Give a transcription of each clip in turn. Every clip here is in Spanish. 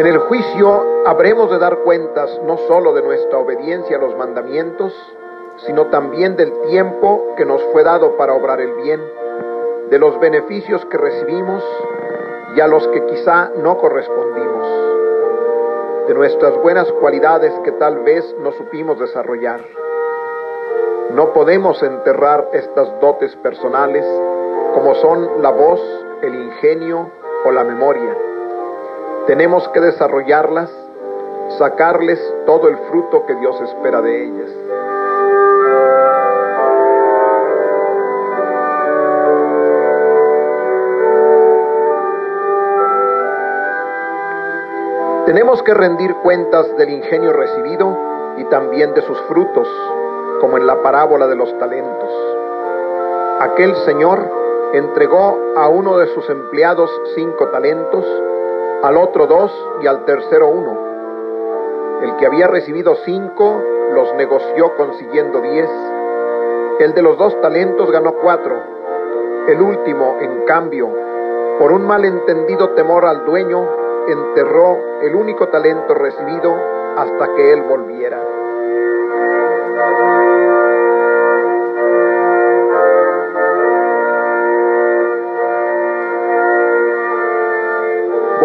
En el juicio habremos de dar cuentas no sólo de nuestra obediencia a los mandamientos, sino también del tiempo que nos fue dado para obrar el bien, de los beneficios que recibimos y a los que quizá no correspondimos, de nuestras buenas cualidades que tal vez no supimos desarrollar. No podemos enterrar estas dotes personales como son la voz, el ingenio o la memoria. Tenemos que desarrollarlas, sacarles todo el fruto que Dios espera de ellas. Tenemos que rendir cuentas del ingenio recibido y también de sus frutos, como en la parábola de los talentos. Aquel señor entregó a uno de sus empleados cinco talentos, al otro dos y al tercero uno. El que había recibido cinco los negoció consiguiendo diez. El de los dos talentos ganó cuatro. El último, en cambio, por un malentendido temor al dueño, enterró el único talento recibido hasta que él volviera.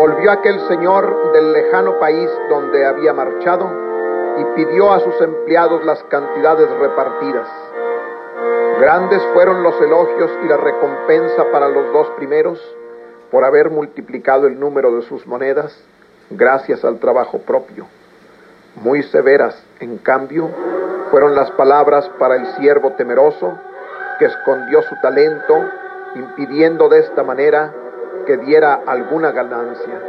Volvió aquel señor del lejano país donde había marchado y pidió a sus empleados las cantidades repartidas. Grandes fueron los elogios y la recompensa para los dos primeros, por haber multiplicado el número de sus monedas gracias al trabajo propio. Muy severas, en cambio, fueron las palabras para el siervo temeroso que escondió su talento, impidiendo de esta manera que diera alguna ganancia.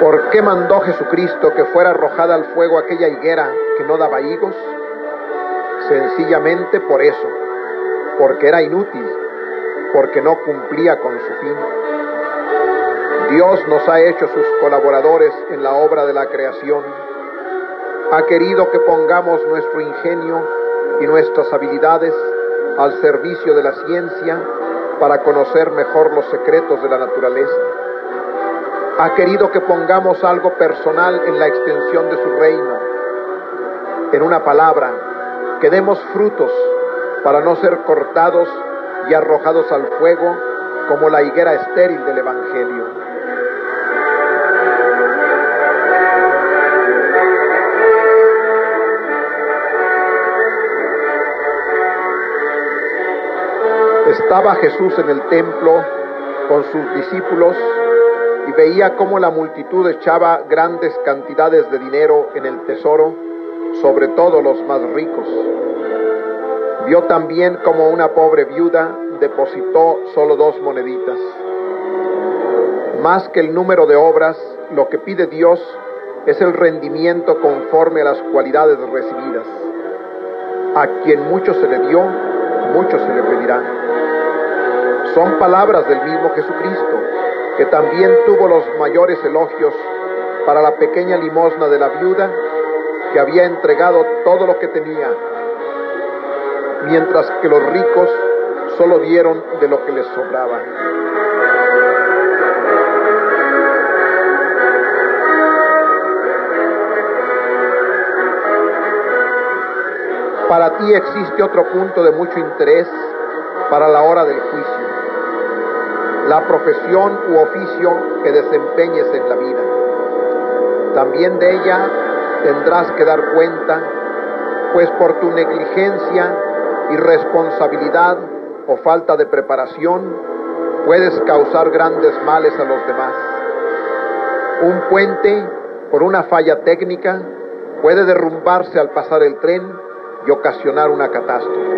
¿Por qué mandó Jesucristo que fuera arrojada al fuego aquella higuera que no daba higos? Sencillamente por eso, porque era inútil, porque no cumplía con su fin. Dios nos ha hecho sus colaboradores en la obra de la creación. Ha querido que pongamos nuestro ingenio y nuestras habilidades al servicio de la ciencia para conocer mejor los secretos de la naturaleza ha querido que pongamos algo personal en la extensión de su reino. En una palabra, que demos frutos para no ser cortados y arrojados al fuego como la higuera estéril del Evangelio. Estaba Jesús en el templo con sus discípulos y veía cómo la multitud echaba grandes cantidades de dinero en el tesoro, sobre todo los más ricos. Vio también como una pobre viuda depositó solo dos moneditas. Más que el número de obras, lo que pide Dios es el rendimiento conforme a las cualidades recibidas. A quien mucho se le dio, mucho se le pedirá. Son palabras del mismo Jesucristo que también tuvo los mayores elogios para la pequeña limosna de la viuda que había entregado todo lo que tenía, mientras que los ricos solo dieron de lo que les sobraba. Para ti existe otro punto de mucho interés para la hora del juicio la profesión u oficio que desempeñes en la vida. También de ella tendrás que dar cuenta, pues por tu negligencia, irresponsabilidad o falta de preparación puedes causar grandes males a los demás. Un puente, por una falla técnica, puede derrumbarse al pasar el tren y ocasionar una catástrofe.